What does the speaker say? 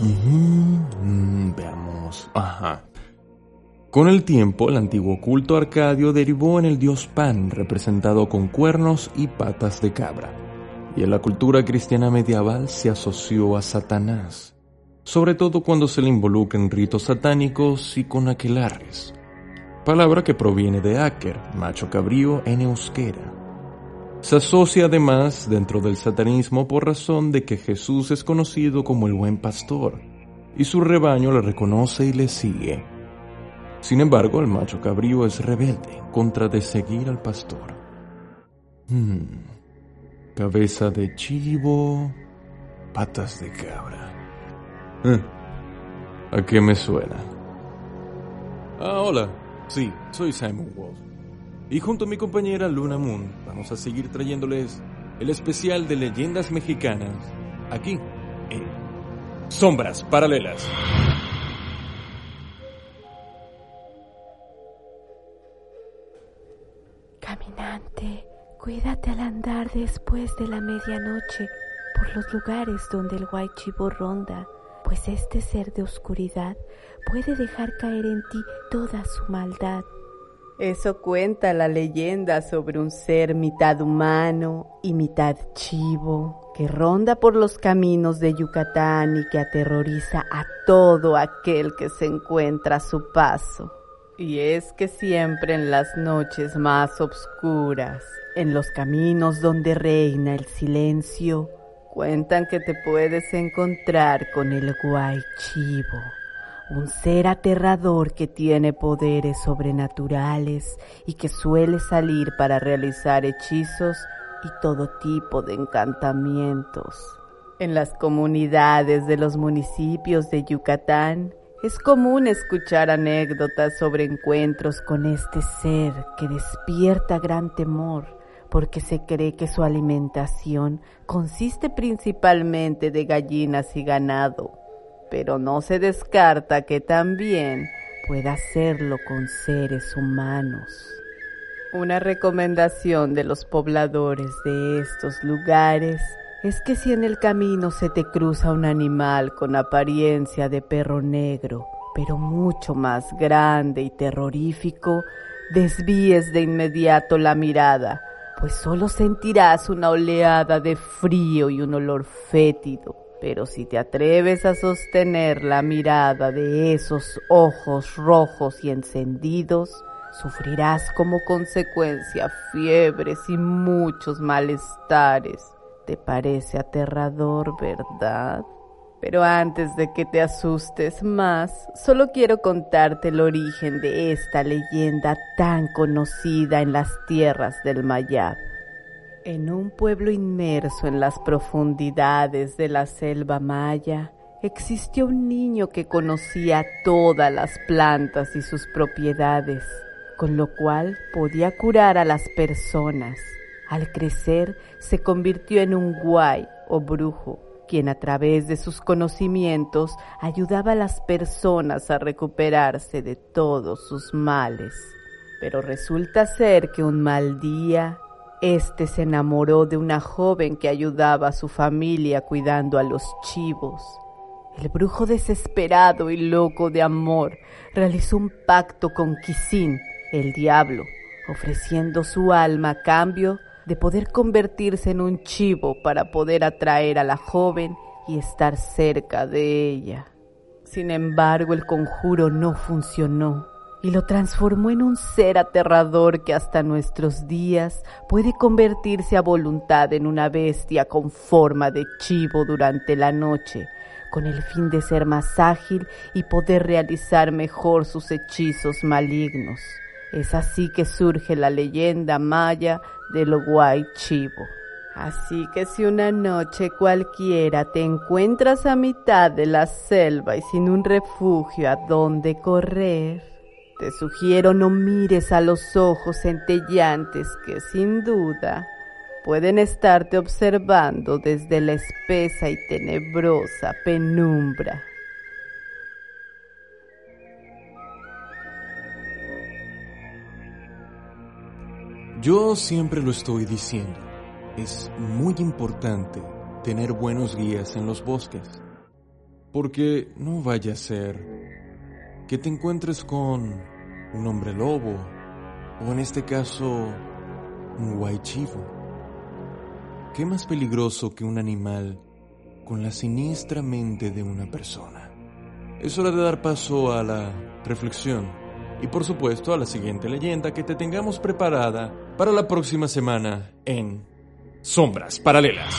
Mm, veamos. Ajá. Con el tiempo, el antiguo culto arcadio derivó en el dios Pan, representado con cuernos y patas de cabra. Y en la cultura cristiana medieval se asoció a Satanás, sobre todo cuando se le involucra en ritos satánicos y con aquelares, palabra que proviene de Aker, macho cabrío en euskera. Se asocia además dentro del satanismo por razón de que Jesús es conocido como el buen pastor, y su rebaño le reconoce y le sigue. Sin embargo, el macho cabrío es rebelde contra de seguir al pastor. Hmm. Cabeza de chivo, patas de cabra. Eh, ¿A qué me suena? Ah, hola. Sí, soy Simon Wolf. Y junto a mi compañera Luna Moon vamos a seguir trayéndoles el especial de leyendas mexicanas aquí en Sombras Paralelas. Caminante, cuídate al andar después de la medianoche por los lugares donde el Chivo ronda, pues este ser de oscuridad puede dejar caer en ti toda su maldad. Eso cuenta la leyenda sobre un ser mitad humano y mitad chivo que ronda por los caminos de Yucatán y que aterroriza a todo aquel que se encuentra a su paso. Y es que siempre en las noches más oscuras, en los caminos donde reina el silencio, cuentan que te puedes encontrar con el guay chivo un ser aterrador que tiene poderes sobrenaturales y que suele salir para realizar hechizos y todo tipo de encantamientos. En las comunidades de los municipios de Yucatán es común escuchar anécdotas sobre encuentros con este ser que despierta gran temor porque se cree que su alimentación consiste principalmente de gallinas y ganado pero no se descarta que también pueda hacerlo con seres humanos. Una recomendación de los pobladores de estos lugares es que si en el camino se te cruza un animal con apariencia de perro negro, pero mucho más grande y terrorífico, desvíes de inmediato la mirada, pues solo sentirás una oleada de frío y un olor fétido pero si te atreves a sostener la mirada de esos ojos rojos y encendidos, sufrirás como consecuencia fiebres y muchos malestares. ¿Te parece aterrador, verdad? Pero antes de que te asustes más, solo quiero contarte el origen de esta leyenda tan conocida en las tierras del Mayab. En un pueblo inmerso en las profundidades de la selva maya, existió un niño que conocía todas las plantas y sus propiedades, con lo cual podía curar a las personas. Al crecer se convirtió en un guay o brujo, quien a través de sus conocimientos ayudaba a las personas a recuperarse de todos sus males. Pero resulta ser que un mal día este se enamoró de una joven que ayudaba a su familia cuidando a los chivos. El brujo desesperado y loco de amor realizó un pacto con Kisin, el diablo, ofreciendo su alma a cambio de poder convertirse en un chivo para poder atraer a la joven y estar cerca de ella. Sin embargo, el conjuro no funcionó y lo transformó en un ser aterrador que hasta nuestros días puede convertirse a voluntad en una bestia con forma de chivo durante la noche, con el fin de ser más ágil y poder realizar mejor sus hechizos malignos. Es así que surge la leyenda maya del Guay Chivo. Así que si una noche cualquiera te encuentras a mitad de la selva y sin un refugio a donde correr, te sugiero no mires a los ojos centellantes que sin duda pueden estarte observando desde la espesa y tenebrosa penumbra. Yo siempre lo estoy diciendo. Es muy importante tener buenos guías en los bosques Porque no vaya a ser que te encuentres con un hombre lobo o en este caso un guaychivo. ¿Qué más peligroso que un animal con la siniestra mente de una persona? Es hora de dar paso a la reflexión y por supuesto a la siguiente leyenda que te tengamos preparada para la próxima semana en Sombras Paralelas.